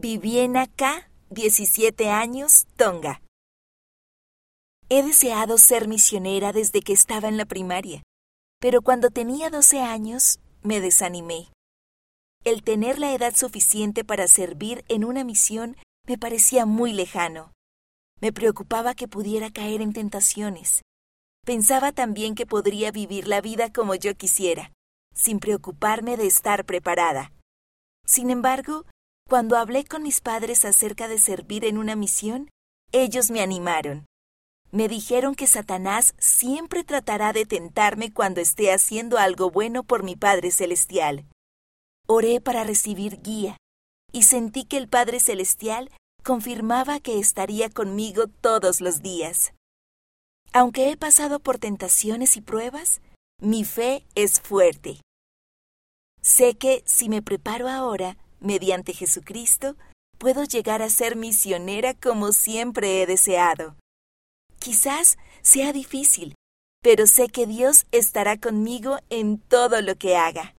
Viví en acá 17 años, Tonga. He deseado ser misionera desde que estaba en la primaria, pero cuando tenía 12 años me desanimé. El tener la edad suficiente para servir en una misión me parecía muy lejano. Me preocupaba que pudiera caer en tentaciones. Pensaba también que podría vivir la vida como yo quisiera, sin preocuparme de estar preparada. Sin embargo, cuando hablé con mis padres acerca de servir en una misión, ellos me animaron. Me dijeron que Satanás siempre tratará de tentarme cuando esté haciendo algo bueno por mi Padre Celestial. Oré para recibir guía y sentí que el Padre Celestial confirmaba que estaría conmigo todos los días. Aunque he pasado por tentaciones y pruebas, mi fe es fuerte. Sé que si me preparo ahora, mediante Jesucristo, puedo llegar a ser misionera como siempre he deseado. Quizás sea difícil, pero sé que Dios estará conmigo en todo lo que haga.